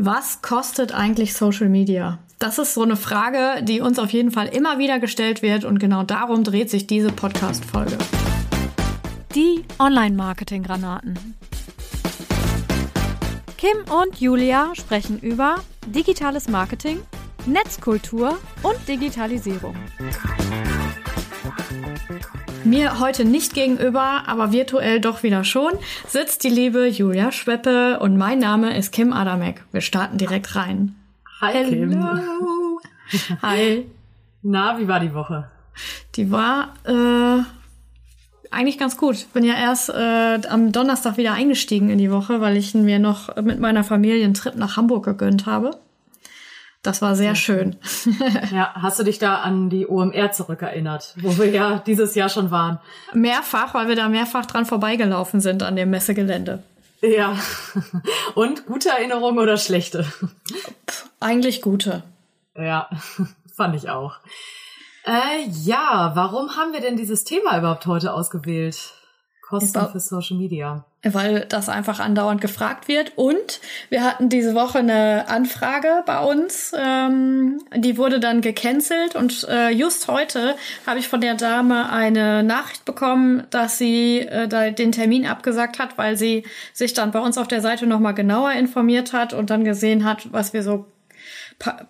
Was kostet eigentlich Social Media? Das ist so eine Frage, die uns auf jeden Fall immer wieder gestellt wird und genau darum dreht sich diese Podcast-Folge. Die Online-Marketing-Granaten. Kim und Julia sprechen über digitales Marketing, Netzkultur und Digitalisierung. Mir heute nicht gegenüber, aber virtuell doch wieder schon, sitzt die liebe Julia Schweppe und mein Name ist Kim Adamek. Wir starten direkt rein. Hi Hello. Kim. Hi. Na, wie war die Woche? Die war äh, eigentlich ganz gut. Bin ja erst äh, am Donnerstag wieder eingestiegen in die Woche, weil ich mir noch mit meiner Familie einen Trip nach Hamburg gegönnt habe. Das war sehr schön. ja, hast du dich da an die OMR zurückerinnert, wo wir ja dieses Jahr schon waren? Mehrfach, weil wir da mehrfach dran vorbeigelaufen sind an dem Messegelände. Ja. Und gute Erinnerungen oder schlechte? Eigentlich gute. Ja, fand ich auch. Äh, ja, warum haben wir denn dieses Thema überhaupt heute ausgewählt? Kosten für Social Media. Weil das einfach andauernd gefragt wird. Und wir hatten diese Woche eine Anfrage bei uns, ähm, die wurde dann gecancelt. Und äh, just heute habe ich von der Dame eine Nachricht bekommen, dass sie äh, den Termin abgesagt hat, weil sie sich dann bei uns auf der Seite nochmal genauer informiert hat und dann gesehen hat, was wir so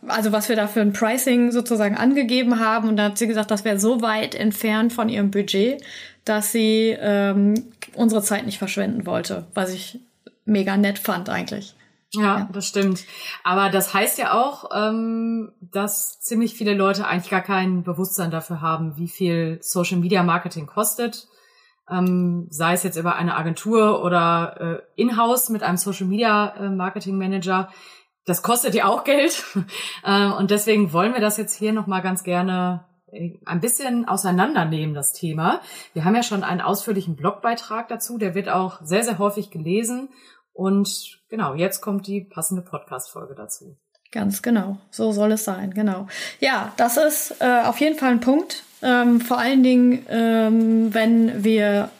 also was wir da für ein Pricing sozusagen angegeben haben. Und da hat sie gesagt, das wäre so weit entfernt von ihrem Budget, dass sie ähm, unsere Zeit nicht verschwenden wollte, was ich mega nett fand eigentlich. Ja, ja, das stimmt. Aber das heißt ja auch, ähm, dass ziemlich viele Leute eigentlich gar kein Bewusstsein dafür haben, wie viel Social Media Marketing kostet. Ähm, sei es jetzt über eine Agentur oder äh, in-house mit einem Social Media äh, Marketing Manager. Das kostet ja auch Geld. äh, und deswegen wollen wir das jetzt hier nochmal ganz gerne ein bisschen auseinandernehmen, das Thema. Wir haben ja schon einen ausführlichen Blogbeitrag dazu, der wird auch sehr, sehr häufig gelesen. Und genau, jetzt kommt die passende Podcast-Folge dazu. Ganz genau, so soll es sein, genau. Ja, das ist äh, auf jeden Fall ein Punkt. Ähm, vor allen Dingen, ähm, wenn wir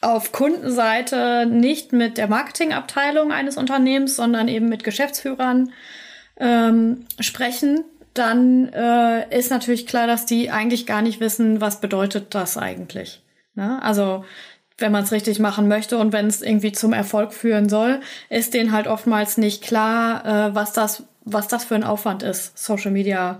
auf Kundenseite nicht mit der Marketingabteilung eines Unternehmens, sondern eben mit Geschäftsführern ähm, sprechen, dann äh, ist natürlich klar, dass die eigentlich gar nicht wissen, was bedeutet das eigentlich. Ne? Also wenn man es richtig machen möchte und wenn es irgendwie zum Erfolg führen soll, ist denen halt oftmals nicht klar, äh, was das, was das für ein Aufwand ist, Social Media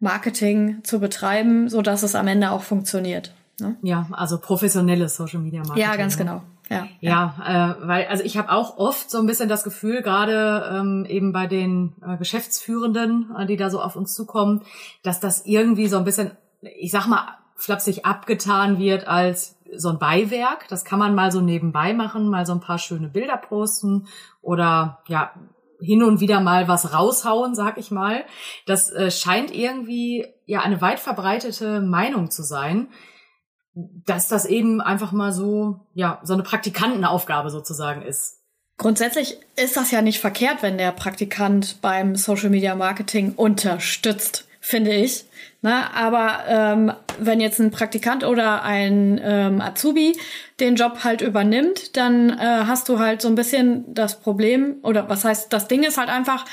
Marketing zu betreiben, so dass es am Ende auch funktioniert. Ne? Ja, also professionelles Social Media Marketing. Ja, ganz ne? genau. Ja, ja. Äh, weil also ich habe auch oft so ein bisschen das Gefühl, gerade ähm, eben bei den äh, Geschäftsführenden, äh, die da so auf uns zukommen, dass das irgendwie so ein bisschen, ich sag mal, flapsig abgetan wird als so ein Beiwerk. Das kann man mal so nebenbei machen, mal so ein paar schöne Bilder posten oder ja hin und wieder mal was raushauen, sag ich mal. Das äh, scheint irgendwie ja eine weit verbreitete Meinung zu sein dass das eben einfach mal so, ja, so eine Praktikantenaufgabe sozusagen ist. Grundsätzlich ist das ja nicht verkehrt, wenn der Praktikant beim Social Media Marketing unterstützt, finde ich. Na, aber ähm, wenn jetzt ein Praktikant oder ein ähm, Azubi den Job halt übernimmt, dann äh, hast du halt so ein bisschen das Problem, oder was heißt, das Ding ist halt einfach,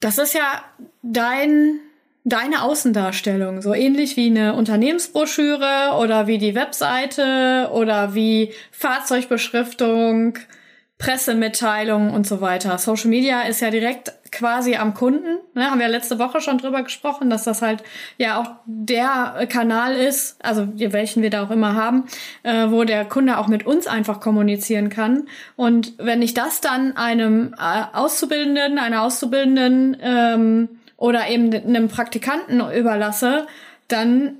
das ist ja dein deine Außendarstellung, so ähnlich wie eine Unternehmensbroschüre oder wie die Webseite oder wie Fahrzeugbeschriftung, Pressemitteilungen und so weiter. Social Media ist ja direkt quasi am Kunden. Ne, haben wir letzte Woche schon drüber gesprochen, dass das halt ja auch der Kanal ist, also welchen wir da auch immer haben, äh, wo der Kunde auch mit uns einfach kommunizieren kann. Und wenn ich das dann einem äh, Auszubildenden, einer Auszubildenden ähm, oder eben einem Praktikanten überlasse, dann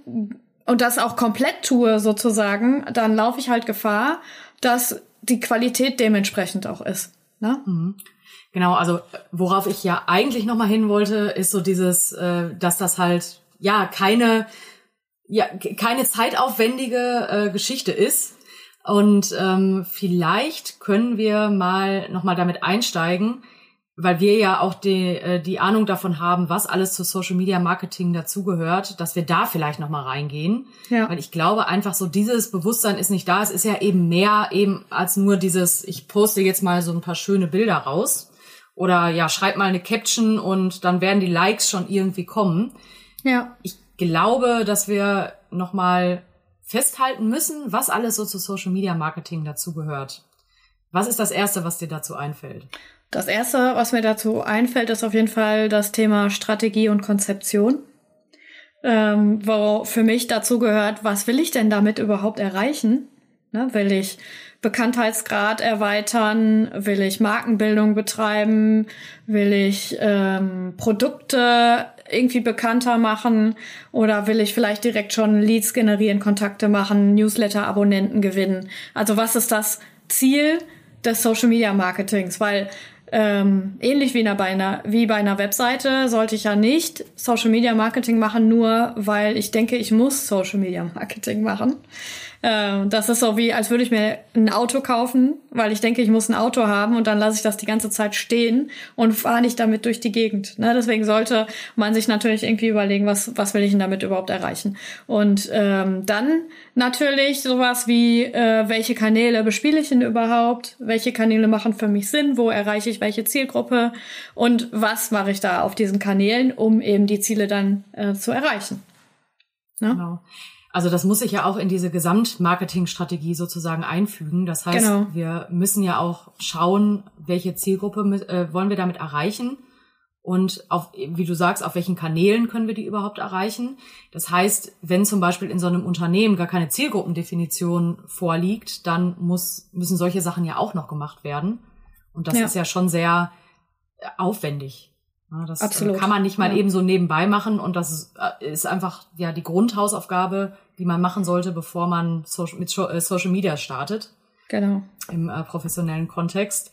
und das auch komplett tue sozusagen, dann laufe ich halt Gefahr, dass die Qualität dementsprechend auch ist. Ne? Mhm. Genau, also worauf ich ja eigentlich noch mal hin wollte, ist so dieses, äh, dass das halt ja keine ja keine zeitaufwendige äh, Geschichte ist. Und ähm, vielleicht können wir mal noch mal damit einsteigen, weil wir ja auch die, äh, die Ahnung davon haben, was alles zu Social Media Marketing dazugehört, dass wir da vielleicht nochmal reingehen. Ja. Weil ich glaube einfach so, dieses Bewusstsein ist nicht da. Es ist ja eben mehr eben als nur dieses, ich poste jetzt mal so ein paar schöne Bilder raus Oder ja, schreib mal eine Caption und dann werden die Likes schon irgendwie kommen. Ja. Ich glaube, dass wir nochmal festhalten müssen, was alles so zu Social Media Marketing dazugehört. Was ist das Erste, was dir dazu einfällt? Das Erste, was mir dazu einfällt, ist auf jeden Fall das Thema Strategie und Konzeption. Ähm, wo für mich dazu gehört, was will ich denn damit überhaupt erreichen? Ne, will ich Bekanntheitsgrad erweitern? Will ich Markenbildung betreiben? Will ich ähm, Produkte irgendwie bekannter machen? Oder will ich vielleicht direkt schon Leads generieren, Kontakte machen, Newsletter-Abonnenten gewinnen? Also was ist das Ziel des Social Media Marketings? Weil ähm, ähnlich wie, bei einer, wie bei einer Webseite sollte ich ja nicht Social Media Marketing machen, nur weil ich denke, ich muss Social Media Marketing machen. Äh, das ist so wie, als würde ich mir ein Auto kaufen, weil ich denke, ich muss ein Auto haben und dann lasse ich das die ganze Zeit stehen und fahre nicht damit durch die Gegend. Ne? Deswegen sollte man sich natürlich irgendwie überlegen, was, was will ich denn damit überhaupt erreichen. Und ähm, dann natürlich sowas wie, äh, welche Kanäle bespiele ich denn überhaupt? Welche Kanäle machen für mich Sinn? Wo erreiche ich welche Zielgruppe? Und was mache ich da auf diesen Kanälen, um eben die Ziele dann äh, zu erreichen? Ne? Genau. Also das muss sich ja auch in diese Gesamtmarketingstrategie sozusagen einfügen. Das heißt, genau. wir müssen ja auch schauen, welche Zielgruppe äh, wollen wir damit erreichen und auf, wie du sagst, auf welchen Kanälen können wir die überhaupt erreichen. Das heißt, wenn zum Beispiel in so einem Unternehmen gar keine Zielgruppendefinition vorliegt, dann muss, müssen solche Sachen ja auch noch gemacht werden. Und das ja. ist ja schon sehr aufwendig. Das Absolut. kann man nicht mal ja. eben so nebenbei machen und das äh, ist einfach ja die Grundhausaufgabe, die man machen sollte, bevor man mit äh, Social Media startet. Genau. Im äh, professionellen Kontext.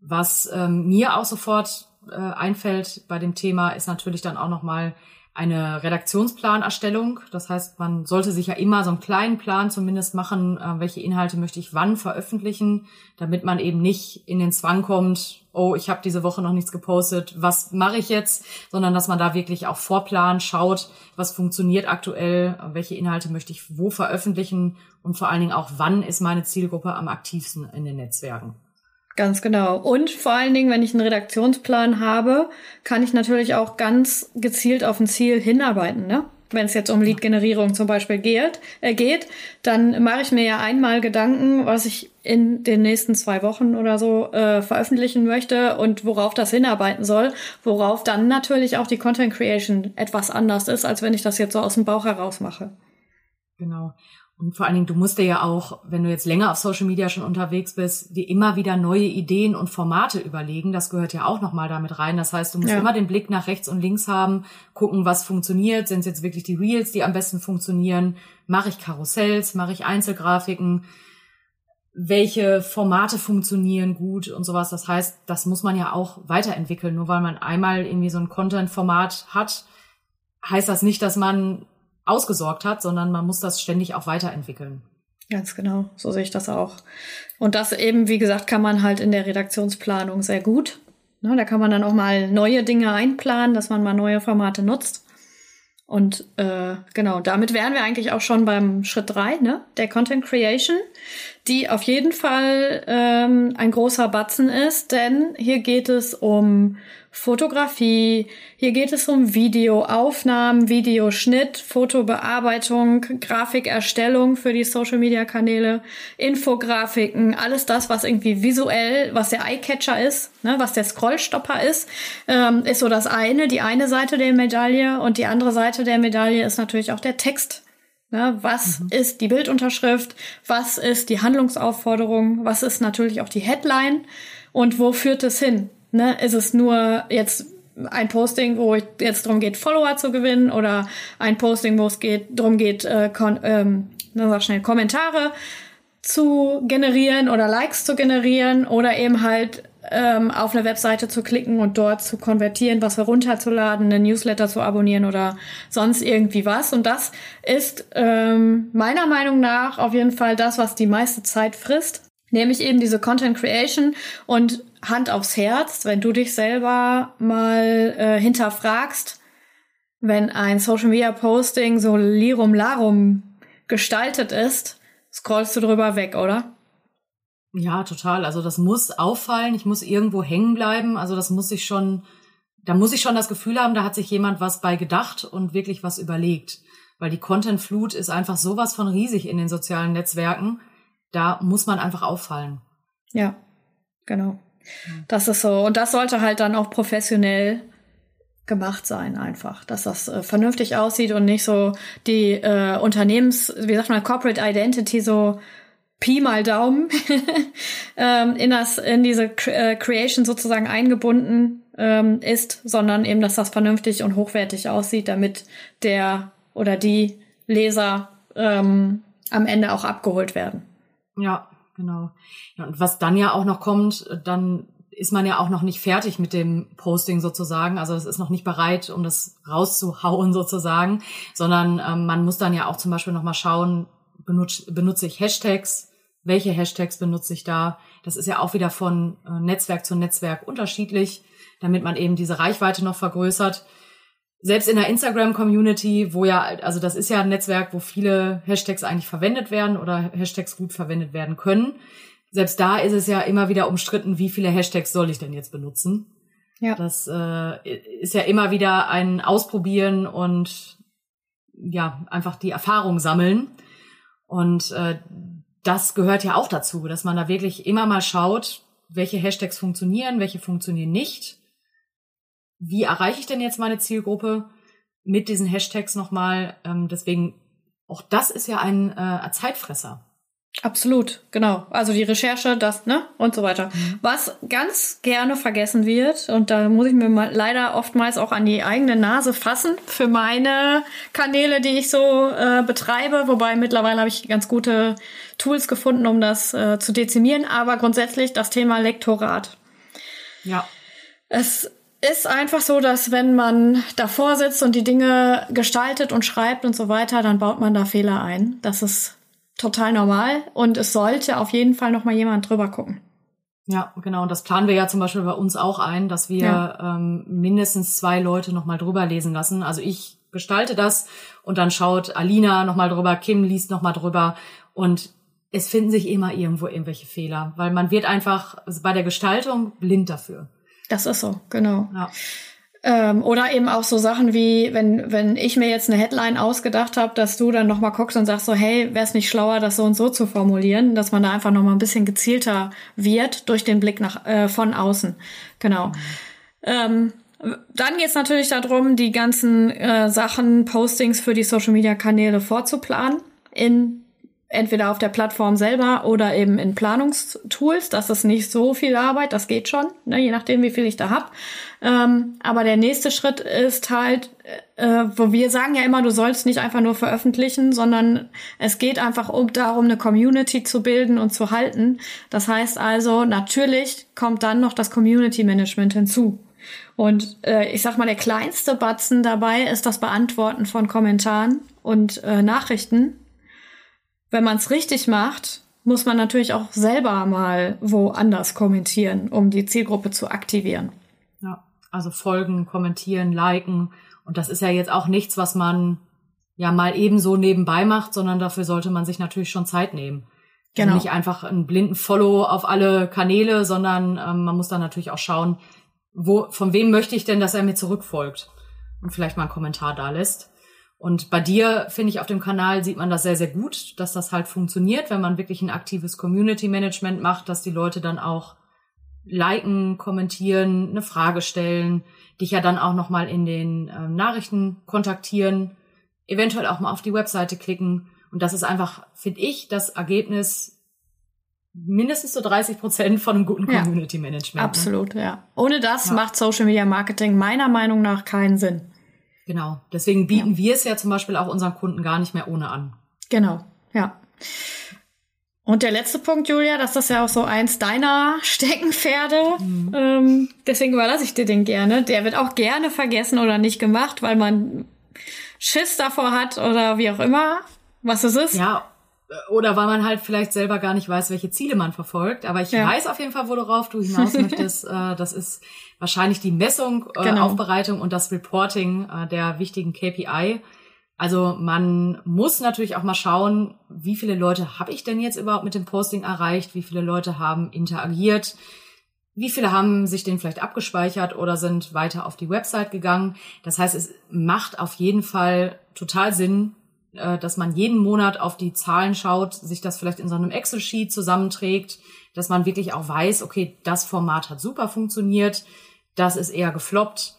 Was ähm, mir auch sofort äh, einfällt bei dem Thema, ist natürlich dann auch nochmal eine Redaktionsplanerstellung. Das heißt, man sollte sich ja immer so einen kleinen Plan zumindest machen, äh, welche Inhalte möchte ich wann veröffentlichen, damit man eben nicht in den Zwang kommt, oh, ich habe diese Woche noch nichts gepostet, was mache ich jetzt, sondern dass man da wirklich auch vorplant, schaut, was funktioniert aktuell, welche Inhalte möchte ich wo veröffentlichen und vor allen Dingen auch, wann ist meine Zielgruppe am aktivsten in den Netzwerken. Ganz genau. Und vor allen Dingen, wenn ich einen Redaktionsplan habe, kann ich natürlich auch ganz gezielt auf ein Ziel hinarbeiten. Ne? Wenn es jetzt um Lead-Generierung zum Beispiel geht, äh, geht, dann mache ich mir ja einmal Gedanken, was ich in den nächsten zwei Wochen oder so äh, veröffentlichen möchte und worauf das hinarbeiten soll, worauf dann natürlich auch die Content Creation etwas anders ist, als wenn ich das jetzt so aus dem Bauch heraus mache. Genau. Und vor allen Dingen, du musst dir ja auch, wenn du jetzt länger auf Social Media schon unterwegs bist, dir immer wieder neue Ideen und Formate überlegen. Das gehört ja auch nochmal damit rein. Das heißt, du musst ja. immer den Blick nach rechts und links haben, gucken, was funktioniert. Sind es jetzt wirklich die Reels, die am besten funktionieren? Mache ich Karussells? Mache ich Einzelgrafiken? Welche Formate funktionieren gut und sowas? Das heißt, das muss man ja auch weiterentwickeln. Nur weil man einmal irgendwie so ein Content-Format hat, heißt das nicht, dass man ausgesorgt hat, sondern man muss das ständig auch weiterentwickeln. Ganz genau, so sehe ich das auch. Und das eben, wie gesagt, kann man halt in der Redaktionsplanung sehr gut. Ne, da kann man dann auch mal neue Dinge einplanen, dass man mal neue Formate nutzt. Und äh, genau, damit wären wir eigentlich auch schon beim Schritt drei, ne, der Content Creation, die auf jeden Fall ähm, ein großer Batzen ist, denn hier geht es um Fotografie, hier geht es um Videoaufnahmen, Videoschnitt, Fotobearbeitung, Grafikerstellung für die Social Media Kanäle, Infografiken, alles das, was irgendwie visuell, was der Eyecatcher ist, ne, was der Scrollstopper ist, ähm, ist so das eine, die eine Seite der Medaille und die andere Seite der Medaille ist natürlich auch der Text. Ne, was mhm. ist die Bildunterschrift? Was ist die Handlungsaufforderung? Was ist natürlich auch die Headline? Und wo führt es hin? Ne, ist es nur jetzt ein Posting, wo es jetzt darum geht, Follower zu gewinnen oder ein Posting, wo es geht, darum geht, äh, ähm, sag schnell, Kommentare zu generieren oder Likes zu generieren oder eben halt ähm, auf eine Webseite zu klicken und dort zu konvertieren, was herunterzuladen, einen Newsletter zu abonnieren oder sonst irgendwie was. Und das ist ähm, meiner Meinung nach auf jeden Fall das, was die meiste Zeit frisst. Nämlich eben diese Content Creation und Hand aufs Herz, wenn du dich selber mal äh, hinterfragst, wenn ein Social Media Posting so lirum larum gestaltet ist, scrollst du drüber weg, oder? Ja, total. Also das muss auffallen, ich muss irgendwo hängen bleiben. Also das muss ich schon, da muss ich schon das Gefühl haben, da hat sich jemand was bei gedacht und wirklich was überlegt. Weil die Content-Flut ist einfach sowas von riesig in den sozialen Netzwerken. Da muss man einfach auffallen. Ja, genau. Das ist so. Und das sollte halt dann auch professionell gemacht sein einfach, dass das äh, vernünftig aussieht und nicht so die äh, Unternehmens, wie sagt man, Corporate Identity so Pi mal Daumen ähm, in das in diese äh, Creation sozusagen eingebunden ähm, ist, sondern eben, dass das vernünftig und hochwertig aussieht, damit der oder die Leser ähm, am Ende auch abgeholt werden. Ja, genau. Ja, und was dann ja auch noch kommt, dann ist man ja auch noch nicht fertig mit dem Posting sozusagen. Also es ist noch nicht bereit, um das rauszuhauen sozusagen, sondern ähm, man muss dann ja auch zum Beispiel noch mal schauen, benutze, benutze ich Hashtags, welche Hashtags benutze ich da. Das ist ja auch wieder von äh, Netzwerk zu Netzwerk unterschiedlich, damit man eben diese Reichweite noch vergrößert. Selbst in der Instagram-Community, wo ja, also das ist ja ein Netzwerk, wo viele Hashtags eigentlich verwendet werden oder Hashtags gut verwendet werden können selbst da ist es ja immer wieder umstritten, wie viele Hashtags soll ich denn jetzt benutzen. Ja. Das äh, ist ja immer wieder ein Ausprobieren und ja, einfach die Erfahrung sammeln. Und äh, das gehört ja auch dazu, dass man da wirklich immer mal schaut, welche Hashtags funktionieren, welche funktionieren nicht. Wie erreiche ich denn jetzt meine Zielgruppe mit diesen Hashtags nochmal? Ähm, deswegen, auch das ist ja ein äh, Zeitfresser. Absolut, genau. Also die Recherche, das, ne? Und so weiter. Mhm. Was ganz gerne vergessen wird, und da muss ich mir mal leider oftmals auch an die eigene Nase fassen für meine Kanäle, die ich so äh, betreibe, wobei mittlerweile habe ich ganz gute Tools gefunden, um das äh, zu dezimieren, aber grundsätzlich das Thema Lektorat. Ja. Es ist einfach so, dass wenn man davor sitzt und die Dinge gestaltet und schreibt und so weiter, dann baut man da Fehler ein. Das ist total normal und es sollte auf jeden Fall noch mal jemand drüber gucken. Ja, genau. Und das planen wir ja zum Beispiel bei uns auch ein, dass wir ja. ähm, mindestens zwei Leute noch mal drüber lesen lassen. Also ich gestalte das und dann schaut Alina noch mal drüber, Kim liest noch mal drüber und es finden sich immer irgendwo irgendwelche Fehler, weil man wird einfach bei der Gestaltung blind dafür. Das ist so, genau. Ja. Ähm, oder eben auch so Sachen wie, wenn, wenn ich mir jetzt eine Headline ausgedacht habe, dass du dann nochmal guckst und sagst so, hey, wäre es nicht schlauer, das so und so zu formulieren, dass man da einfach nochmal ein bisschen gezielter wird durch den Blick nach äh, von außen. Genau. Mhm. Ähm, dann geht es natürlich darum, die ganzen äh, Sachen, Postings für die Social-Media-Kanäle vorzuplanen in entweder auf der Plattform selber oder eben in Planungstools. Das ist nicht so viel Arbeit, das geht schon, ne, je nachdem, wie viel ich da hab. Ähm, aber der nächste Schritt ist halt, äh, wo wir sagen ja immer, du sollst nicht einfach nur veröffentlichen, sondern es geht einfach um darum, eine Community zu bilden und zu halten. Das heißt also, natürlich kommt dann noch das Community Management hinzu. Und äh, ich sag mal, der kleinste Batzen dabei ist das Beantworten von Kommentaren und äh, Nachrichten wenn man es richtig macht, muss man natürlich auch selber mal woanders kommentieren, um die Zielgruppe zu aktivieren. Also folgen, kommentieren, liken. Und das ist ja jetzt auch nichts, was man ja mal ebenso nebenbei macht, sondern dafür sollte man sich natürlich schon Zeit nehmen. Also genau. Also nicht einfach einen blinden Follow auf alle Kanäle, sondern ähm, man muss dann natürlich auch schauen, wo, von wem möchte ich denn, dass er mir zurückfolgt und vielleicht mal einen Kommentar da lässt. Und bei dir, finde ich, auf dem Kanal sieht man das sehr, sehr gut, dass das halt funktioniert, wenn man wirklich ein aktives Community Management macht, dass die Leute dann auch liken, kommentieren, eine Frage stellen, dich ja dann auch nochmal in den äh, Nachrichten kontaktieren, eventuell auch mal auf die Webseite klicken. Und das ist einfach, finde ich, das Ergebnis mindestens so 30 Prozent von einem guten Community Management. Ja, absolut, ne? ja. Ohne das ja. macht Social Media Marketing meiner Meinung nach keinen Sinn. Genau. Deswegen bieten ja. wir es ja zum Beispiel auch unseren Kunden gar nicht mehr ohne an. Genau, ja. Und der letzte Punkt, Julia, das ist ja auch so eins deiner Steckenpferde. Mhm. Ähm, deswegen überlasse ich dir den gerne. Der wird auch gerne vergessen oder nicht gemacht, weil man Schiss davor hat oder wie auch immer, was es ist. Ja, oder weil man halt vielleicht selber gar nicht weiß, welche Ziele man verfolgt. Aber ich ja. weiß auf jeden Fall, worauf du hinaus möchtest. Äh, das ist wahrscheinlich die Messung, äh, genau. Aufbereitung und das Reporting äh, der wichtigen KPI. Also man muss natürlich auch mal schauen, wie viele Leute habe ich denn jetzt überhaupt mit dem Posting erreicht, wie viele Leute haben interagiert, wie viele haben sich den vielleicht abgespeichert oder sind weiter auf die Website gegangen. Das heißt, es macht auf jeden Fall total Sinn, äh, dass man jeden Monat auf die Zahlen schaut, sich das vielleicht in so einem Excel-Sheet zusammenträgt, dass man wirklich auch weiß, okay, das Format hat super funktioniert, das ist eher gefloppt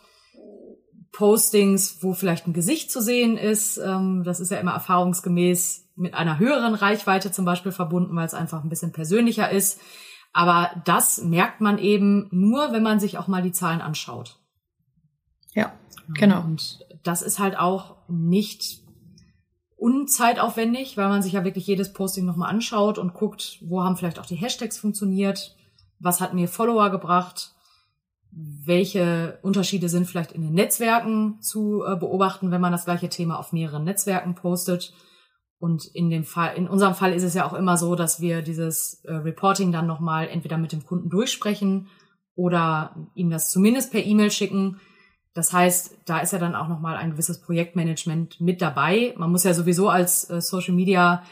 Postings, wo vielleicht ein Gesicht zu sehen ist. Ähm, das ist ja immer erfahrungsgemäß mit einer höheren Reichweite zum Beispiel verbunden, weil es einfach ein bisschen persönlicher ist. Aber das merkt man eben nur, wenn man sich auch mal die Zahlen anschaut. Ja, genau. Und das ist halt auch nicht unzeitaufwendig, weil man sich ja wirklich jedes Posting nochmal anschaut und guckt, wo haben vielleicht auch die Hashtags funktioniert, was hat mir Follower gebracht, welche Unterschiede sind vielleicht in den Netzwerken zu äh, beobachten, wenn man das gleiche Thema auf mehreren Netzwerken postet. Und in dem Fall, in unserem Fall ist es ja auch immer so, dass wir dieses äh, Reporting dann nochmal entweder mit dem Kunden durchsprechen oder ihm das zumindest per E-Mail schicken. Das heißt, da ist ja dann auch nochmal ein gewisses Projektmanagement mit dabei. Man muss ja sowieso als äh, Social Media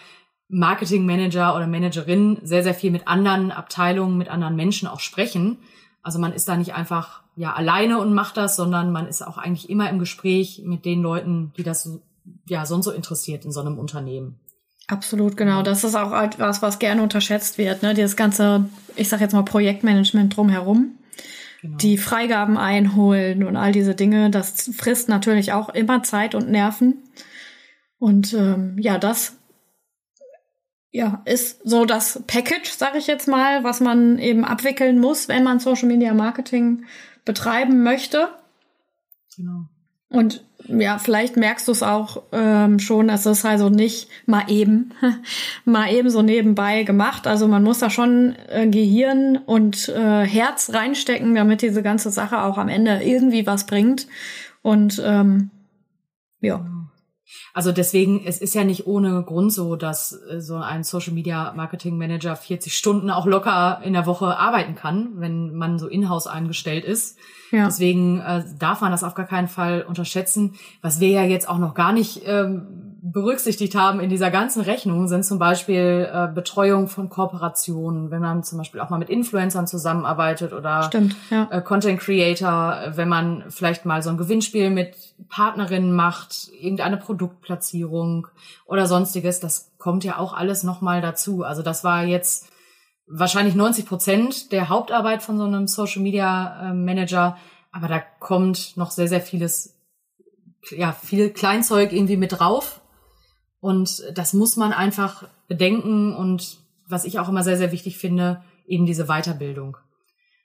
Marketing Manager oder Managerin sehr, sehr viel mit anderen Abteilungen, mit anderen Menschen auch sprechen. Also man ist da nicht einfach ja alleine und macht das, sondern man ist auch eigentlich immer im Gespräch mit den Leuten, die das ja sonst so interessiert in so einem Unternehmen. Absolut, genau. Das ist auch etwas, was gerne unterschätzt wird, ne? Dieses ganze, ich sag jetzt mal Projektmanagement drumherum. Genau. Die Freigaben einholen und all diese Dinge, das frisst natürlich auch immer Zeit und Nerven. Und ähm, ja, das ja, ist so das Package, sage ich jetzt mal, was man eben abwickeln muss, wenn man Social Media Marketing betreiben möchte. Genau. Und ja, vielleicht merkst du es auch ähm, schon, es ist also nicht mal eben, mal eben so nebenbei gemacht. Also man muss da schon äh, Gehirn und äh, Herz reinstecken, damit diese ganze Sache auch am Ende irgendwie was bringt. Und ähm, ja. Also deswegen, es ist ja nicht ohne Grund so, dass äh, so ein Social Media Marketing Manager 40 Stunden auch locker in der Woche arbeiten kann, wenn man so in-house eingestellt ist. Ja. Deswegen äh, darf man das auf gar keinen Fall unterschätzen. Was wir ja jetzt auch noch gar nicht ähm, berücksichtigt haben in dieser ganzen Rechnung sind zum Beispiel äh, Betreuung von Kooperationen, wenn man zum Beispiel auch mal mit Influencern zusammenarbeitet oder Stimmt, ja. äh, Content Creator, wenn man vielleicht mal so ein Gewinnspiel mit Partnerinnen macht, irgendeine Produktplatzierung oder sonstiges, das kommt ja auch alles nochmal dazu. Also das war jetzt wahrscheinlich 90 Prozent der Hauptarbeit von so einem Social Media äh, Manager, aber da kommt noch sehr, sehr vieles ja, viel Kleinzeug irgendwie mit drauf. Und das muss man einfach bedenken und was ich auch immer sehr, sehr wichtig finde, eben diese Weiterbildung.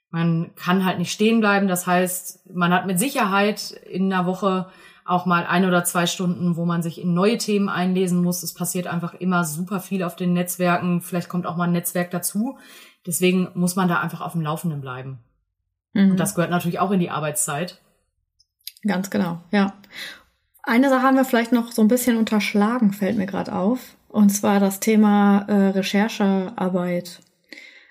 Man kann halt nicht stehen bleiben. Das heißt, man hat mit Sicherheit in einer Woche auch mal ein oder zwei Stunden, wo man sich in neue Themen einlesen muss. Es passiert einfach immer super viel auf den Netzwerken. Vielleicht kommt auch mal ein Netzwerk dazu. Deswegen muss man da einfach auf dem Laufenden bleiben. Mhm. Und das gehört natürlich auch in die Arbeitszeit. Ganz genau, ja. Eine Sache haben wir vielleicht noch so ein bisschen unterschlagen, fällt mir gerade auf. Und zwar das Thema äh, Recherchearbeit.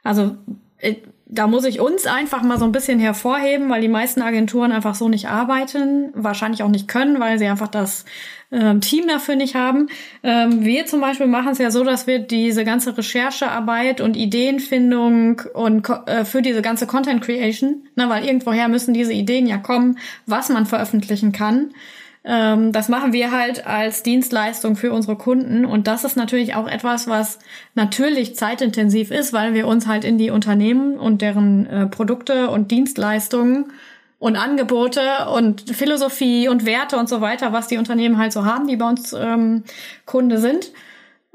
Also äh, da muss ich uns einfach mal so ein bisschen hervorheben, weil die meisten Agenturen einfach so nicht arbeiten, wahrscheinlich auch nicht können, weil sie einfach das ähm, Team dafür nicht haben. Ähm, wir zum Beispiel machen es ja so, dass wir diese ganze Recherchearbeit und Ideenfindung und äh, für diese ganze Content Creation, ne, weil irgendwoher müssen diese Ideen ja kommen, was man veröffentlichen kann. Ähm, das machen wir halt als Dienstleistung für unsere Kunden. Und das ist natürlich auch etwas, was natürlich zeitintensiv ist, weil wir uns halt in die Unternehmen und deren äh, Produkte und Dienstleistungen und Angebote und Philosophie und Werte und so weiter, was die Unternehmen halt so haben, die bei uns ähm, Kunde sind.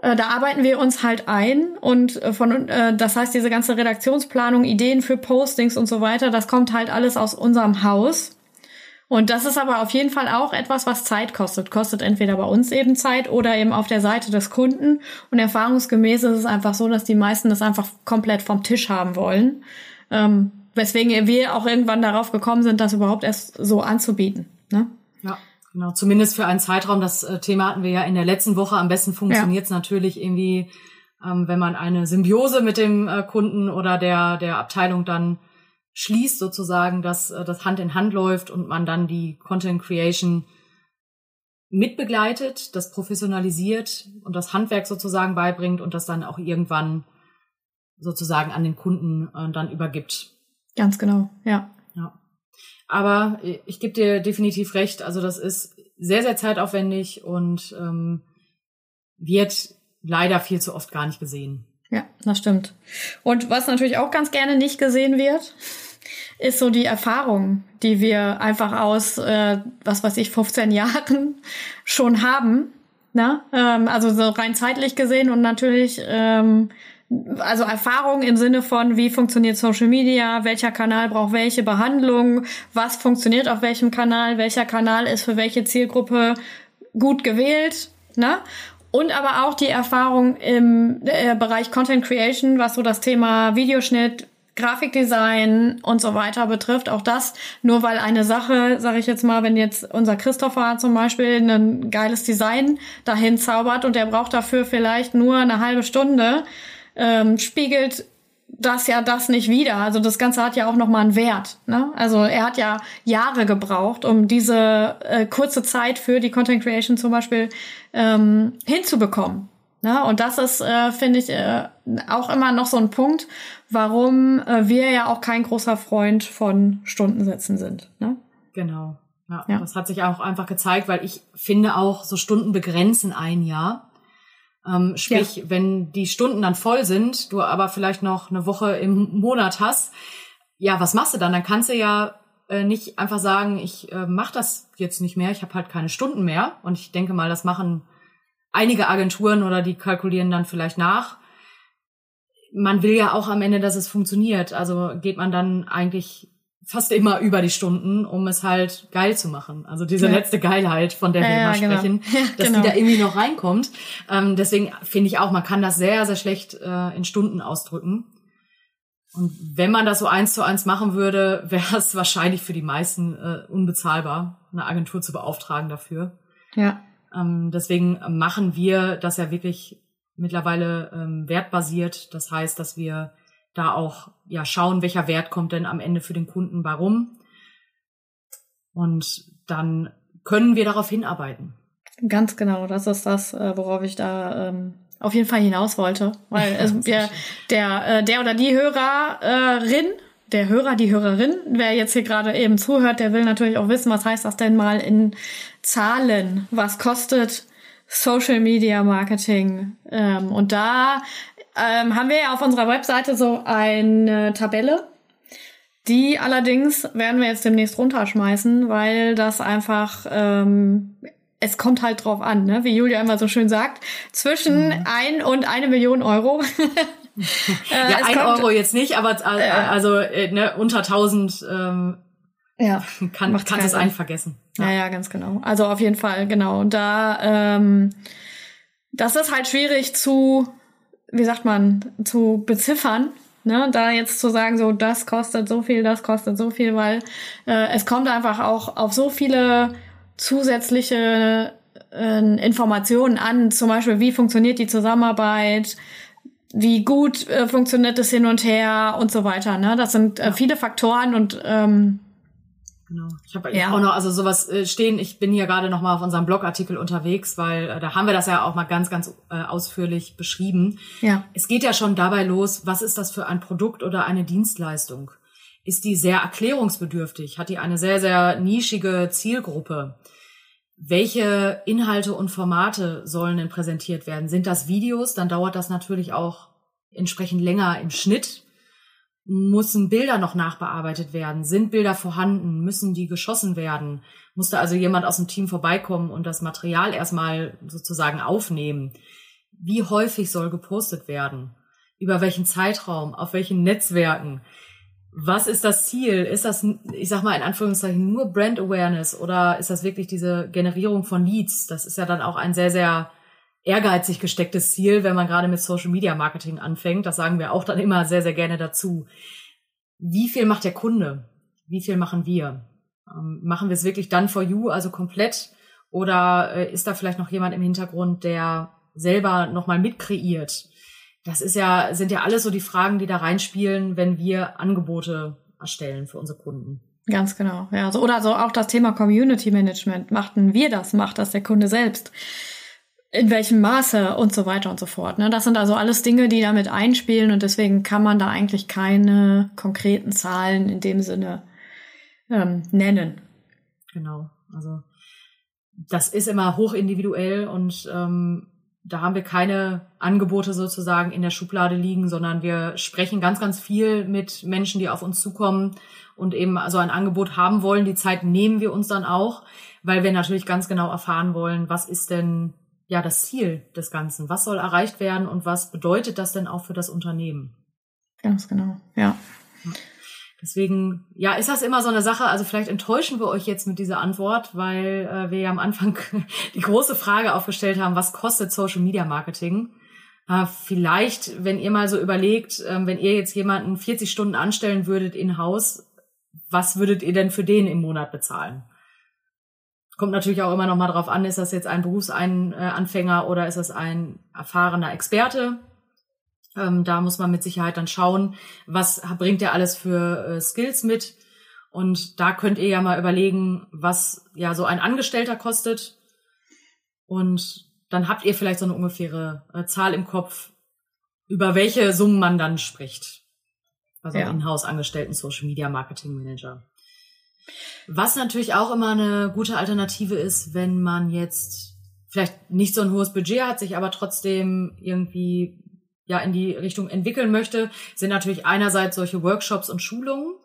Äh, da arbeiten wir uns halt ein und äh, von äh, das heißt diese ganze Redaktionsplanung, Ideen für Postings und so weiter, das kommt halt alles aus unserem Haus. Und das ist aber auf jeden Fall auch etwas, was Zeit kostet. Kostet entweder bei uns eben Zeit oder eben auf der Seite des Kunden. Und erfahrungsgemäß ist es einfach so, dass die meisten das einfach komplett vom Tisch haben wollen. Ähm, weswegen wir auch irgendwann darauf gekommen sind, das überhaupt erst so anzubieten. Ne? Ja, genau. Zumindest für einen Zeitraum. Das äh, Thema hatten wir ja in der letzten Woche. Am besten funktioniert es ja. natürlich irgendwie, ähm, wenn man eine Symbiose mit dem äh, Kunden oder der, der Abteilung dann schließt sozusagen, dass äh, das Hand in Hand läuft und man dann die Content Creation mitbegleitet, das professionalisiert und das Handwerk sozusagen beibringt und das dann auch irgendwann sozusagen an den Kunden äh, dann übergibt. Ganz genau, ja. Ja. Aber ich gebe dir definitiv recht, also das ist sehr, sehr zeitaufwendig und ähm, wird leider viel zu oft gar nicht gesehen. Ja, das stimmt. Und was natürlich auch ganz gerne nicht gesehen wird, ist so die Erfahrung, die wir einfach aus, äh, was weiß ich, 15 Jahren schon haben. Ne? Ähm, also so rein zeitlich gesehen und natürlich ähm, also Erfahrung im Sinne von, wie funktioniert Social Media, welcher Kanal braucht welche Behandlung, was funktioniert auf welchem Kanal, welcher Kanal ist für welche Zielgruppe gut gewählt, ne? Und aber auch die Erfahrung im äh, Bereich Content Creation, was so das Thema Videoschnitt, Grafikdesign und so weiter betrifft. Auch das, nur weil eine Sache, sage ich jetzt mal, wenn jetzt unser Christopher zum Beispiel ein geiles Design dahin zaubert und der braucht dafür vielleicht nur eine halbe Stunde, ähm, spiegelt das ja das nicht wieder. Also das Ganze hat ja auch nochmal einen Wert. Ne? Also er hat ja Jahre gebraucht, um diese äh, kurze Zeit für die Content Creation zum Beispiel ähm, hinzubekommen. Ne? Und das ist, äh, finde ich, äh, auch immer noch so ein Punkt, warum äh, wir ja auch kein großer Freund von Stundensätzen sind. Ne? Genau. Ja, ja, das hat sich auch einfach gezeigt, weil ich finde auch, so Stunden begrenzen ein Jahr. Ähm, sprich, ja. wenn die Stunden dann voll sind, du aber vielleicht noch eine Woche im Monat hast, ja, was machst du dann? Dann kannst du ja äh, nicht einfach sagen, ich äh, mache das jetzt nicht mehr, ich habe halt keine Stunden mehr. Und ich denke mal, das machen einige Agenturen oder die kalkulieren dann vielleicht nach. Man will ja auch am Ende, dass es funktioniert. Also geht man dann eigentlich fast immer über die Stunden, um es halt geil zu machen. Also diese ja. letzte Geilheit, von der wir ja, immer genau. sprechen, ja, dass genau. die da irgendwie noch reinkommt. Ähm, deswegen finde ich auch, man kann das sehr, sehr schlecht äh, in Stunden ausdrücken. Und wenn man das so eins zu eins machen würde, wäre es wahrscheinlich für die meisten äh, unbezahlbar, eine Agentur zu beauftragen dafür. Ja. Ähm, deswegen machen wir das ja wirklich mittlerweile ähm, wertbasiert. Das heißt, dass wir da auch ja schauen, welcher Wert kommt denn am Ende für den Kunden warum. Und dann können wir darauf hinarbeiten. Ganz genau, das ist das, äh, worauf ich da ähm, auf jeden Fall hinaus wollte. Weil der, der, äh, der oder die Hörerin, der Hörer, die Hörerin, wer jetzt hier gerade eben zuhört, der will natürlich auch wissen, was heißt das denn mal in Zahlen? Was kostet Social Media Marketing? Ähm, und da ähm, haben wir ja auf unserer Webseite so eine Tabelle. Die allerdings werden wir jetzt demnächst runterschmeißen, weil das einfach, ähm, es kommt halt drauf an, ne? wie Julia immer so schön sagt, zwischen mhm. ein und eine Million Euro. äh, ja, ein Euro jetzt nicht, aber äh, also äh, ne, unter 1000 ähm, ja, kann, kannst es eigentlich vergessen. Ja. ja, ja, ganz genau. Also auf jeden Fall, genau. Und da, ähm, das ist halt schwierig zu wie sagt man, zu beziffern. Ne, da jetzt zu sagen, so das kostet so viel, das kostet so viel, weil äh, es kommt einfach auch auf so viele zusätzliche äh, Informationen an, zum Beispiel wie funktioniert die Zusammenarbeit, wie gut äh, funktioniert es hin und her und so weiter. Ne? Das sind äh, viele Faktoren und ähm, Genau. Ich habe ja. auch noch also sowas äh, stehen. Ich bin hier gerade noch mal auf unserem Blogartikel unterwegs, weil äh, da haben wir das ja auch mal ganz ganz äh, ausführlich beschrieben. Ja. Es geht ja schon dabei los, was ist das für ein Produkt oder eine Dienstleistung? Ist die sehr erklärungsbedürftig? Hat die eine sehr sehr nischige Zielgruppe? Welche Inhalte und Formate sollen denn präsentiert werden? Sind das Videos? Dann dauert das natürlich auch entsprechend länger im Schnitt Müssen Bilder noch nachbearbeitet werden? Sind Bilder vorhanden? Müssen die geschossen werden? Musste also jemand aus dem Team vorbeikommen und das Material erstmal sozusagen aufnehmen? Wie häufig soll gepostet werden? Über welchen Zeitraum? Auf welchen Netzwerken? Was ist das Ziel? Ist das, ich sag mal in Anführungszeichen, nur Brand Awareness oder ist das wirklich diese Generierung von Leads? Das ist ja dann auch ein sehr, sehr ehrgeizig gestecktes Ziel, wenn man gerade mit Social Media Marketing anfängt. Das sagen wir auch dann immer sehr, sehr gerne dazu. Wie viel macht der Kunde? Wie viel machen wir? Ähm, machen wir es wirklich dann for you, also komplett? Oder äh, ist da vielleicht noch jemand im Hintergrund, der selber nochmal mitkreiert? Das ist ja, sind ja alles so die Fragen, die da reinspielen, wenn wir Angebote erstellen für unsere Kunden. Ganz genau. Ja, so, oder so auch das Thema Community Management. Machten wir das? Macht das der Kunde selbst? In welchem Maße und so weiter und so fort. Ne? Das sind also alles Dinge, die damit einspielen und deswegen kann man da eigentlich keine konkreten Zahlen in dem Sinne ähm, nennen. Genau. Also das ist immer hoch individuell und ähm, da haben wir keine Angebote sozusagen in der Schublade liegen, sondern wir sprechen ganz, ganz viel mit Menschen, die auf uns zukommen und eben so ein Angebot haben wollen. Die Zeit nehmen wir uns dann auch, weil wir natürlich ganz genau erfahren wollen, was ist denn ja das Ziel des Ganzen? Was soll erreicht werden und was bedeutet das denn auch für das Unternehmen? Ganz genau, ja. Deswegen, ja, ist das immer so eine Sache. Also vielleicht enttäuschen wir euch jetzt mit dieser Antwort, weil äh, wir ja am Anfang die große Frage aufgestellt haben, was kostet Social Media Marketing? Äh, vielleicht, wenn ihr mal so überlegt, äh, wenn ihr jetzt jemanden 40 Stunden anstellen würdet in Haus, was würdet ihr denn für den im Monat bezahlen? Kommt natürlich auch immer noch mal drauf an, ist das jetzt ein Berufsanfänger oder ist das ein erfahrener Experte? Ähm, da muss man mit Sicherheit dann schauen, was bringt er alles für äh, Skills mit. Und da könnt ihr ja mal überlegen, was ja so ein Angestellter kostet. Und dann habt ihr vielleicht so eine ungefähre äh, Zahl im Kopf, über welche Summen man dann spricht. Also ja. in-house angestellten Social Media Marketing Manager. Was natürlich auch immer eine gute Alternative ist, wenn man jetzt vielleicht nicht so ein hohes Budget hat, sich aber trotzdem irgendwie ja in die Richtung entwickeln möchte, sind natürlich einerseits solche Workshops und Schulungen.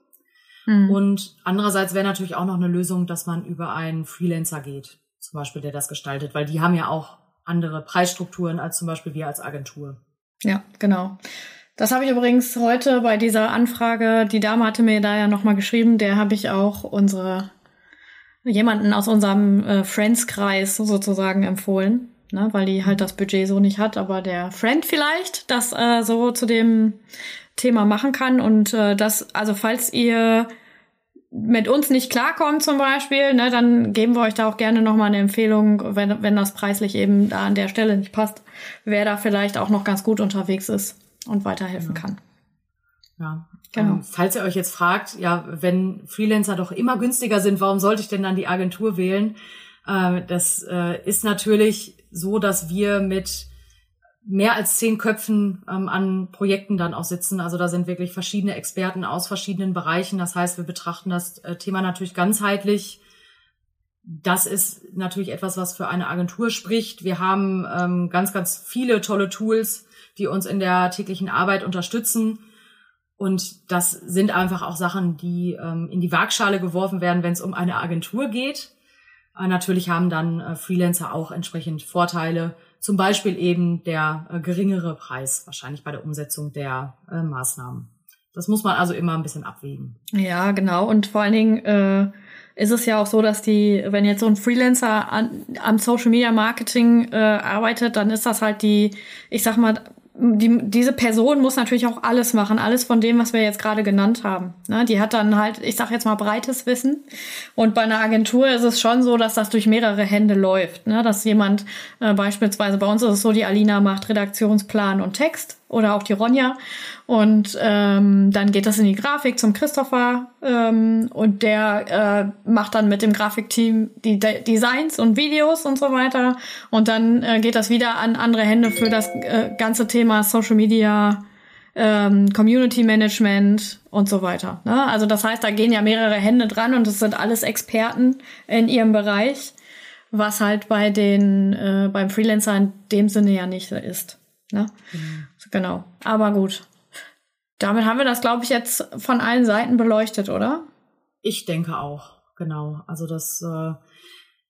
Mhm. Und andererseits wäre natürlich auch noch eine Lösung, dass man über einen Freelancer geht, zum Beispiel, der das gestaltet, weil die haben ja auch andere Preisstrukturen als zum Beispiel wir als Agentur. Ja, genau. Das habe ich übrigens heute bei dieser Anfrage, die Dame hatte mir da ja nochmal geschrieben, der habe ich auch unsere jemanden aus unserem äh, Friends-Kreis sozusagen empfohlen ne, weil die halt das Budget so nicht hat, aber der Friend vielleicht das äh, so zu dem Thema machen kann und äh, das, also falls ihr mit uns nicht klarkommt zum Beispiel, ne, dann geben wir euch da auch gerne nochmal eine Empfehlung, wenn, wenn das preislich eben da an der Stelle nicht passt, wer da vielleicht auch noch ganz gut unterwegs ist und weiterhelfen ja. kann. Ja, genau. Ähm, falls ihr euch jetzt fragt, ja, wenn Freelancer doch immer günstiger sind, warum sollte ich denn dann die Agentur wählen? Äh, das äh, ist natürlich so, dass wir mit mehr als zehn Köpfen ähm, an Projekten dann auch sitzen. Also da sind wirklich verschiedene Experten aus verschiedenen Bereichen. Das heißt, wir betrachten das äh, Thema natürlich ganzheitlich. Das ist natürlich etwas, was für eine Agentur spricht. Wir haben ähm, ganz, ganz viele tolle Tools, die uns in der täglichen Arbeit unterstützen. Und das sind einfach auch Sachen, die ähm, in die Waagschale geworfen werden, wenn es um eine Agentur geht. Äh, natürlich haben dann äh, Freelancer auch entsprechend Vorteile, zum Beispiel eben der äh, geringere Preis wahrscheinlich bei der Umsetzung der Maßnahmen. Das muss man also immer ein bisschen abwägen. Ja, genau. Und vor allen Dingen äh, ist es ja auch so, dass die, wenn jetzt so ein Freelancer an, am Social Media Marketing äh, arbeitet, dann ist das halt die, ich sag mal, die, diese Person muss natürlich auch alles machen, alles von dem, was wir jetzt gerade genannt haben. Ne? Die hat dann halt, ich sag jetzt mal, breites Wissen. Und bei einer Agentur ist es schon so, dass das durch mehrere Hände läuft. Ne? Dass jemand, äh, beispielsweise bei uns ist es so, die Alina macht Redaktionsplan und Text oder auch die Ronja. Und ähm, dann geht das in die Grafik zum Christopher ähm, und der äh, macht dann mit dem Grafikteam die De Designs und Videos und so weiter. Und dann äh, geht das wieder an andere Hände für das äh, ganze Thema Social Media, ähm, Community Management und so weiter. Ne? Also das heißt, da gehen ja mehrere Hände dran und es sind alles Experten in ihrem Bereich, was halt bei den äh, beim Freelancer in dem Sinne ja nicht ist. Ne? Mhm. Genau. Aber gut. Damit haben wir das, glaube ich, jetzt von allen Seiten beleuchtet, oder? Ich denke auch, genau. Also das äh,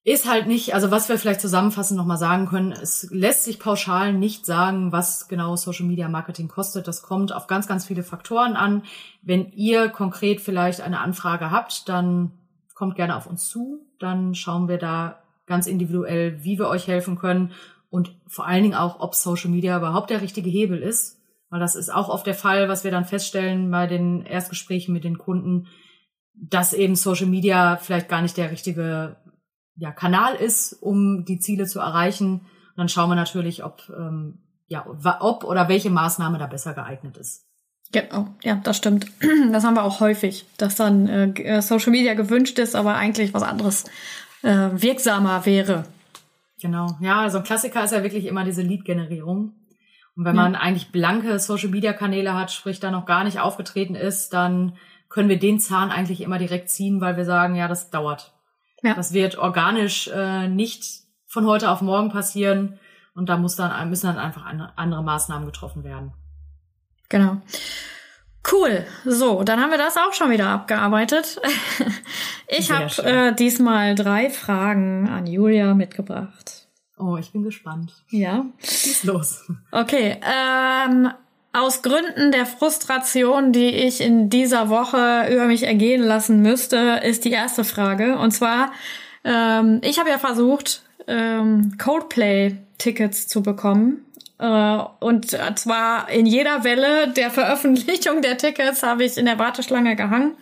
ist halt nicht, also was wir vielleicht zusammenfassend nochmal sagen können, es lässt sich pauschal nicht sagen, was genau Social Media Marketing kostet. Das kommt auf ganz, ganz viele Faktoren an. Wenn ihr konkret vielleicht eine Anfrage habt, dann kommt gerne auf uns zu. Dann schauen wir da ganz individuell, wie wir euch helfen können und vor allen Dingen auch, ob Social Media überhaupt der richtige Hebel ist. Weil das ist auch oft der Fall, was wir dann feststellen bei den Erstgesprächen mit den Kunden, dass eben Social Media vielleicht gar nicht der richtige ja, Kanal ist, um die Ziele zu erreichen. Und dann schauen wir natürlich, ob, ähm, ja, ob oder welche Maßnahme da besser geeignet ist. Genau, ja, das stimmt. Das haben wir auch häufig, dass dann äh, Social Media gewünscht ist, aber eigentlich was anderes äh, wirksamer wäre. Genau, ja, also ein Klassiker ist ja wirklich immer diese Lead-Generierung. Und wenn ja. man eigentlich blanke Social-Media-Kanäle hat, sprich da noch gar nicht aufgetreten ist, dann können wir den Zahn eigentlich immer direkt ziehen, weil wir sagen, ja, das dauert. Ja. Das wird organisch äh, nicht von heute auf morgen passieren und da muss dann, müssen dann einfach andere Maßnahmen getroffen werden. Genau. Cool. So, dann haben wir das auch schon wieder abgearbeitet. Ich habe äh, diesmal drei Fragen an Julia mitgebracht. Oh, ich bin gespannt. Ja. Schieß los. Okay. Ähm, aus Gründen der Frustration, die ich in dieser Woche über mich ergehen lassen müsste, ist die erste Frage. Und zwar, ähm, ich habe ja versucht, ähm, Coldplay-Tickets zu bekommen und zwar in jeder Welle der Veröffentlichung der Tickets habe ich in der Warteschlange gehangen.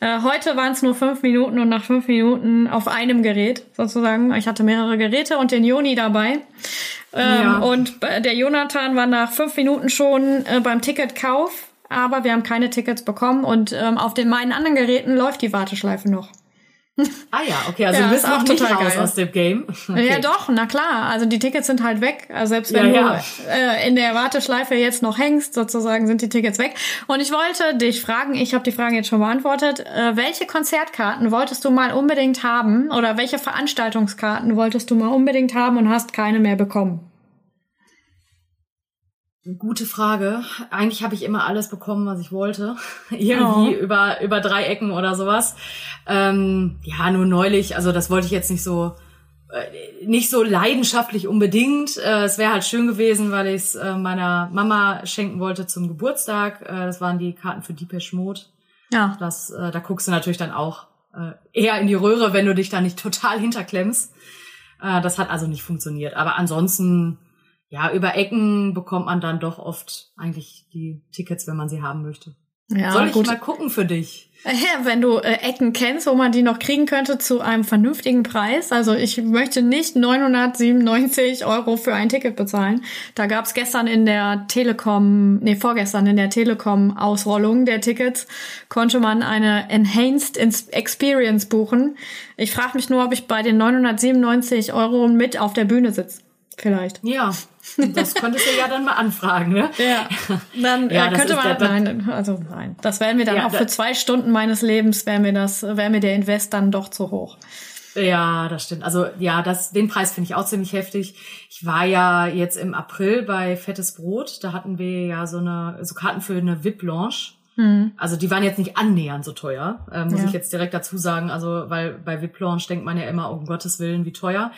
Äh, heute waren es nur fünf Minuten und nach fünf Minuten auf einem Gerät sozusagen. Ich hatte mehrere Geräte und den Joni dabei. Ähm, ja. Und der Jonathan war nach fünf Minuten schon äh, beim Ticketkauf, aber wir haben keine Tickets bekommen und ähm, auf den meinen anderen Geräten läuft die Warteschleife noch. Ah ja, okay, also ja, du bist auch total raus geil. aus dem Game. Okay. Ja doch, na klar. Also die Tickets sind halt weg. Also selbst wenn ja, du Äh, in der Warteschleife jetzt noch hängst, sozusagen, sind die Tickets weg. Und ich wollte dich fragen, ich habe die Frage jetzt schon beantwortet, äh, welche Konzertkarten wolltest du mal unbedingt haben oder welche Veranstaltungskarten wolltest du mal unbedingt haben und hast keine mehr bekommen? Gute Frage. Eigentlich habe ich immer alles bekommen, was ich wollte. Irgendwie oh. über, über drei Ecken oder sowas. Ähm, ja, nur neulich, also das wollte ich jetzt nicht so, äh, nicht so leidenschaftlich unbedingt. Äh, es wäre halt schön gewesen, weil ich es äh, meiner Mama schenken wollte zum Geburtstag. Äh, das waren die Karten für Deepesh Mode. Ja. Das, da guckst du natürlich dann auch eher in die Röhre, wenn du dich da nicht total hinterklemmst. Das hat also nicht funktioniert. Aber ansonsten, ja, über Ecken bekommt man dann doch oft eigentlich die Tickets, wenn man sie haben möchte. Ja, Soll ich gut. mal gucken für dich? Ja, wenn du äh, Ecken kennst, wo man die noch kriegen könnte zu einem vernünftigen Preis. Also ich möchte nicht 997 Euro für ein Ticket bezahlen. Da gab's gestern in der Telekom, nee, vorgestern in der Telekom-Ausrollung der Tickets, konnte man eine Enhanced Experience buchen. Ich frage mich nur, ob ich bei den 997 Euro mit auf der Bühne sitze. Vielleicht. Ja, das könntest du ja dann mal anfragen, ne? Ja. Dann ja, äh, könnte man, nein, also nein. Das wäre mir dann ja, auch für zwei Stunden meines Lebens, wäre mir das, wäre mir der Invest dann doch zu hoch. Ja, das stimmt. Also ja, das, den Preis finde ich auch ziemlich heftig. Ich war ja jetzt im April bei Fettes Brot. Da hatten wir ja so eine, so Karten für eine VIP-Lounge. Mhm. Also die waren jetzt nicht annähernd so teuer, äh, muss ja. ich jetzt direkt dazu sagen. Also weil bei VIP-Lounge denkt man ja immer, um Gottes Willen, wie teuer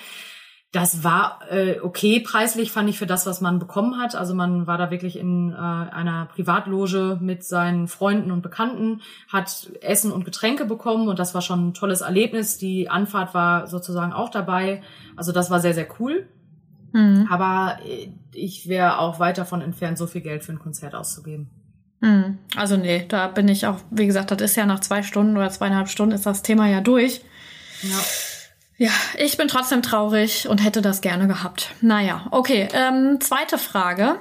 das war äh, okay preislich, fand ich für das, was man bekommen hat. Also man war da wirklich in äh, einer Privatloge mit seinen Freunden und Bekannten, hat Essen und Getränke bekommen und das war schon ein tolles Erlebnis. Die Anfahrt war sozusagen auch dabei. Also das war sehr, sehr cool. Mhm. Aber äh, ich wäre auch weit davon entfernt, so viel Geld für ein Konzert auszugeben. Mhm. Also nee, da bin ich auch, wie gesagt, das ist ja nach zwei Stunden oder zweieinhalb Stunden ist das Thema ja durch. Ja. Ja, ich bin trotzdem traurig und hätte das gerne gehabt. Naja, okay. Ähm, zweite Frage.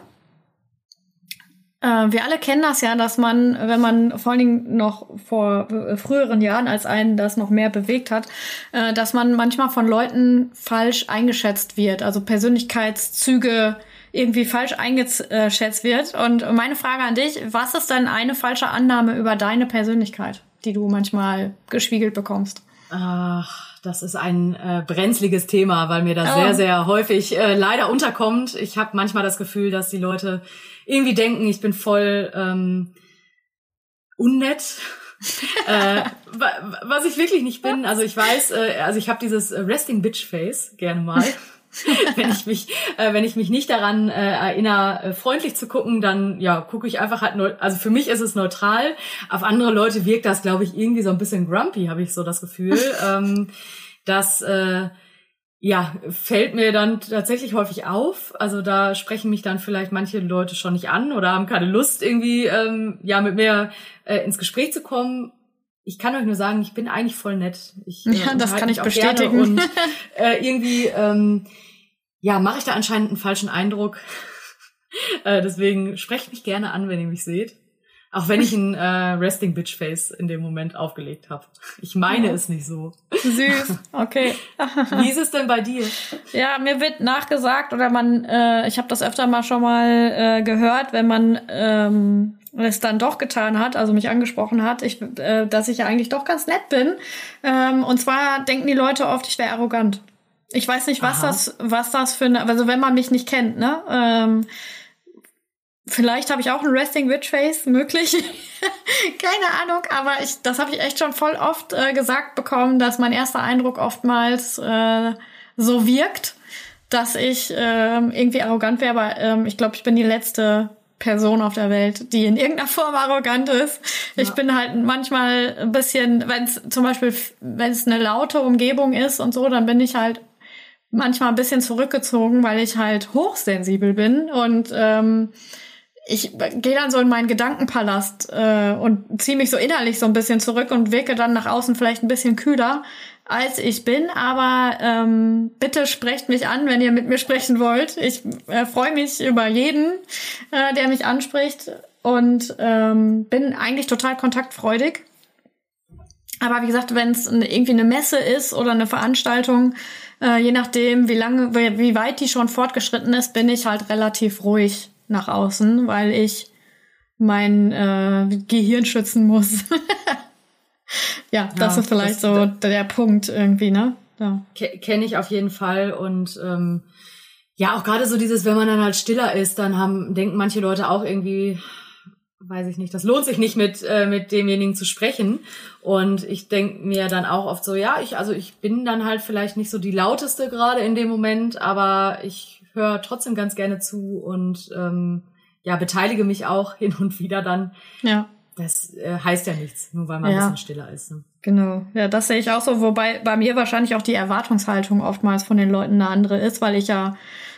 Äh, wir alle kennen das ja, dass man, wenn man vor allen Dingen noch vor äh, früheren Jahren, als einen das noch mehr bewegt hat, äh, dass man manchmal von Leuten falsch eingeschätzt wird, also Persönlichkeitszüge irgendwie falsch eingeschätzt wird. Und meine Frage an dich, was ist denn eine falsche Annahme über deine Persönlichkeit, die du manchmal gespiegelt bekommst? Ach das ist ein äh, brenzliges Thema, weil mir das oh. sehr, sehr häufig äh, leider unterkommt. Ich habe manchmal das Gefühl, dass die Leute irgendwie denken, ich bin voll ähm, unnett. äh, was ich wirklich nicht bin. Also ich weiß, äh, also ich habe dieses Resting Bitch Face gerne mal. wenn ich mich, äh, wenn ich mich nicht daran äh, erinnere, äh, freundlich zu gucken, dann ja gucke ich einfach halt. Neu also für mich ist es neutral. Auf andere Leute wirkt das, glaube ich, irgendwie so ein bisschen grumpy, habe ich so das Gefühl. ähm, das äh, ja fällt mir dann tatsächlich häufig auf. Also da sprechen mich dann vielleicht manche Leute schon nicht an oder haben keine Lust irgendwie ähm, ja mit mir äh, ins Gespräch zu kommen ich kann euch nur sagen, ich bin eigentlich voll nett. Ich, äh, ja, das kann ich bestätigen. Und äh, irgendwie, ähm, ja, mache ich da anscheinend einen falschen Eindruck. äh, deswegen sprecht mich gerne an, wenn ihr mich seht. Auch wenn ich ein äh, Resting Bitch Face in dem Moment aufgelegt habe. Ich meine ja. es nicht so. Süß, okay. Wie ist es denn bei dir? Ja, mir wird nachgesagt oder man, äh, ich habe das öfter mal schon mal äh, gehört, wenn man ähm, es dann doch getan hat, also mich angesprochen hat, ich, äh, dass ich ja eigentlich doch ganz nett bin. Ähm, und zwar denken die Leute oft, ich wäre arrogant. Ich weiß nicht, was Aha. das, was das für eine, also wenn man mich nicht kennt, ne? Ähm, Vielleicht habe ich auch ein Resting Witch Face, möglich. Keine Ahnung, aber ich, das habe ich echt schon voll oft äh, gesagt bekommen, dass mein erster Eindruck oftmals äh, so wirkt, dass ich äh, irgendwie arrogant wäre, aber ähm, ich glaube, ich bin die letzte Person auf der Welt, die in irgendeiner Form arrogant ist. Ja. Ich bin halt manchmal ein bisschen, wenn es zum Beispiel, wenn es eine laute Umgebung ist und so, dann bin ich halt manchmal ein bisschen zurückgezogen, weil ich halt hochsensibel bin und ähm, ich gehe dann so in meinen Gedankenpalast äh, und ziehe mich so innerlich so ein bisschen zurück und wirke dann nach außen vielleicht ein bisschen kühler, als ich bin. Aber ähm, bitte sprecht mich an, wenn ihr mit mir sprechen wollt. Ich äh, freue mich über jeden, äh, der mich anspricht und ähm, bin eigentlich total kontaktfreudig. Aber wie gesagt, wenn es irgendwie eine Messe ist oder eine Veranstaltung, äh, je nachdem, wie lange, wie weit die schon fortgeschritten ist, bin ich halt relativ ruhig nach außen, weil ich mein äh, Gehirn schützen muss. ja, das ja, ist vielleicht das, so der Punkt irgendwie, ne? Ja. Kenne ich auf jeden Fall und ähm, ja, auch gerade so dieses, wenn man dann halt stiller ist, dann haben denken manche Leute auch irgendwie, weiß ich nicht, das lohnt sich nicht mit äh, mit demjenigen zu sprechen und ich denke mir dann auch oft so, ja, ich also ich bin dann halt vielleicht nicht so die lauteste gerade in dem Moment, aber ich höre trotzdem ganz gerne zu und ähm, ja, beteilige mich auch hin und wieder dann. Ja. Das äh, heißt ja nichts, nur weil man ja. ein bisschen stiller ist. Ne? Genau, ja, das sehe ich auch so, wobei bei mir wahrscheinlich auch die Erwartungshaltung oftmals von den Leuten eine andere ist, weil ich ja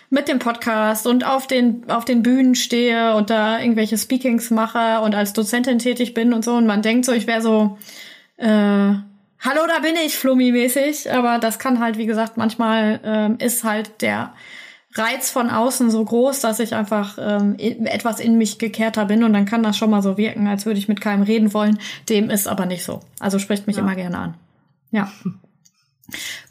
mit dem Podcast und auf den auf den Bühnen stehe und da irgendwelche Speakings mache und als Dozentin tätig bin und so und man denkt so, ich wäre so äh, Hallo, da bin ich, Flummi-mäßig, aber das kann halt, wie gesagt, manchmal ähm, ist halt der Reiz von außen so groß, dass ich einfach ähm, etwas in mich gekehrter bin und dann kann das schon mal so wirken, als würde ich mit keinem reden wollen. Dem ist aber nicht so. Also spricht mich ja. immer gerne an. Ja.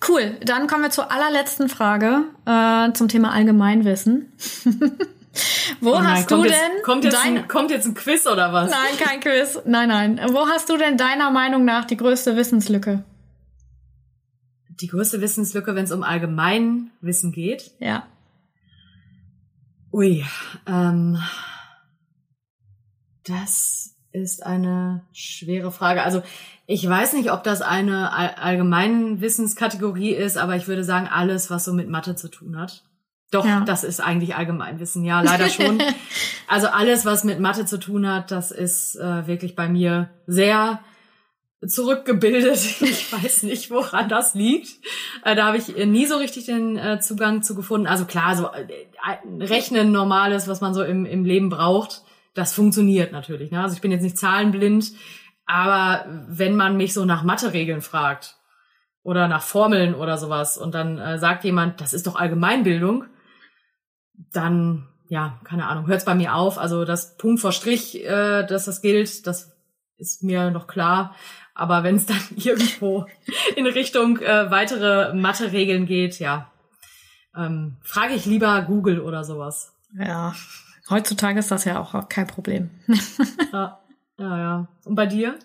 Cool, dann kommen wir zur allerletzten Frage äh, zum Thema Allgemeinwissen. Wo oh nein, hast du jetzt, denn kommt jetzt, dein, ein, kommt jetzt ein Quiz oder was? Nein, kein Quiz. Nein, nein. Wo hast du denn deiner Meinung nach die größte Wissenslücke? Die größte Wissenslücke, wenn es um Allgemeinwissen geht? Ja. Ui, ähm, das ist eine schwere Frage. Also ich weiß nicht, ob das eine allgemeine Wissenskategorie ist, aber ich würde sagen, alles, was so mit Mathe zu tun hat. Doch, ja. das ist eigentlich Allgemeinwissen. Ja, leider schon. also alles, was mit Mathe zu tun hat, das ist äh, wirklich bei mir sehr zurückgebildet. Ich weiß nicht, woran das liegt. Äh, da habe ich nie so richtig den äh, Zugang zu gefunden. Also klar, so äh, Rechnen normales, was man so im, im Leben braucht, das funktioniert natürlich. Ne? Also ich bin jetzt nicht zahlenblind, aber wenn man mich so nach Mathe-Regeln fragt oder nach Formeln oder sowas und dann äh, sagt jemand, das ist doch Allgemeinbildung, dann ja, keine Ahnung, hört es bei mir auf. Also das Punkt vor Strich, äh, dass das gilt, das ist mir noch klar. Aber wenn es dann irgendwo in Richtung äh, weitere Mathe-Regeln geht, ja, ähm, frage ich lieber Google oder sowas. Ja, heutzutage ist das ja auch kein Problem. ja, ja, ja. Und bei dir?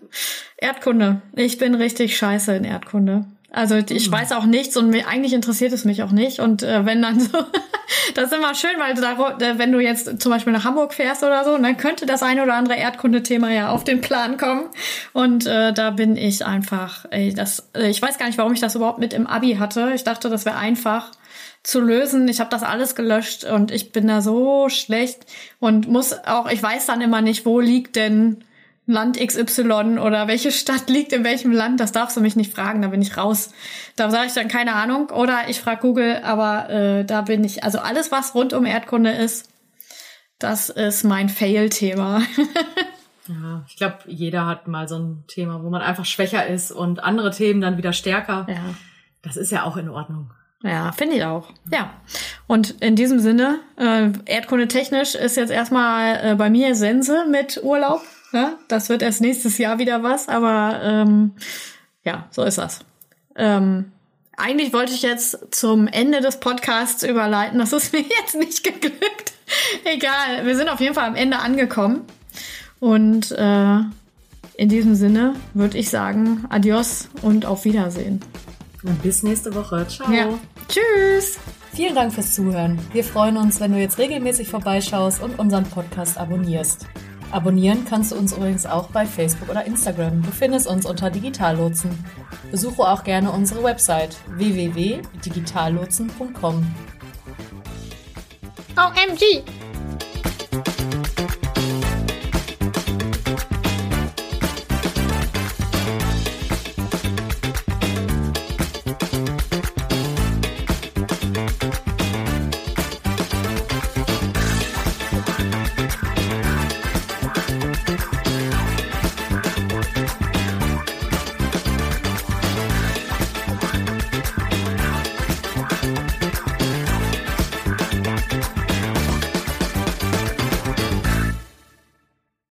Erdkunde. Ich bin richtig scheiße in Erdkunde. Also ich mhm. weiß auch nichts und mir, eigentlich interessiert es mich auch nicht. Und äh, wenn dann so, das ist immer schön, weil da, äh, wenn du jetzt zum Beispiel nach Hamburg fährst oder so, dann könnte das ein oder andere Erdkundethema ja auf den Plan kommen. Und äh, da bin ich einfach, ey, das, äh, ich weiß gar nicht, warum ich das überhaupt mit im Abi hatte. Ich dachte, das wäre einfach zu lösen. Ich habe das alles gelöscht und ich bin da so schlecht und muss auch, ich weiß dann immer nicht, wo liegt denn Land XY oder welche Stadt liegt in welchem Land, das darfst du mich nicht fragen, da bin ich raus. Da sage ich dann keine Ahnung oder ich frage Google, aber äh, da bin ich, also alles, was rund um Erdkunde ist, das ist mein Fail-Thema. ja, ich glaube, jeder hat mal so ein Thema, wo man einfach schwächer ist und andere Themen dann wieder stärker. Ja. Das ist ja auch in Ordnung. Ja, finde ich auch. Ja. Und in diesem Sinne, äh, Erdkunde technisch ist jetzt erstmal äh, bei mir Sense mit Urlaub. Ja, das wird erst nächstes Jahr wieder was, aber ähm, ja, so ist das. Ähm, eigentlich wollte ich jetzt zum Ende des Podcasts überleiten. Das ist mir jetzt nicht geglückt. Egal, wir sind auf jeden Fall am Ende angekommen. Und äh, in diesem Sinne würde ich sagen, adios und auf Wiedersehen. Und bis nächste Woche. Ciao. Ja. Tschüss. Vielen Dank fürs Zuhören. Wir freuen uns, wenn du jetzt regelmäßig vorbeischaust und unseren Podcast abonnierst. Abonnieren kannst du uns übrigens auch bei Facebook oder Instagram. Du findest uns unter Digitallotsen. Besuche auch gerne unsere Website www.digitallotsen.com. OMG!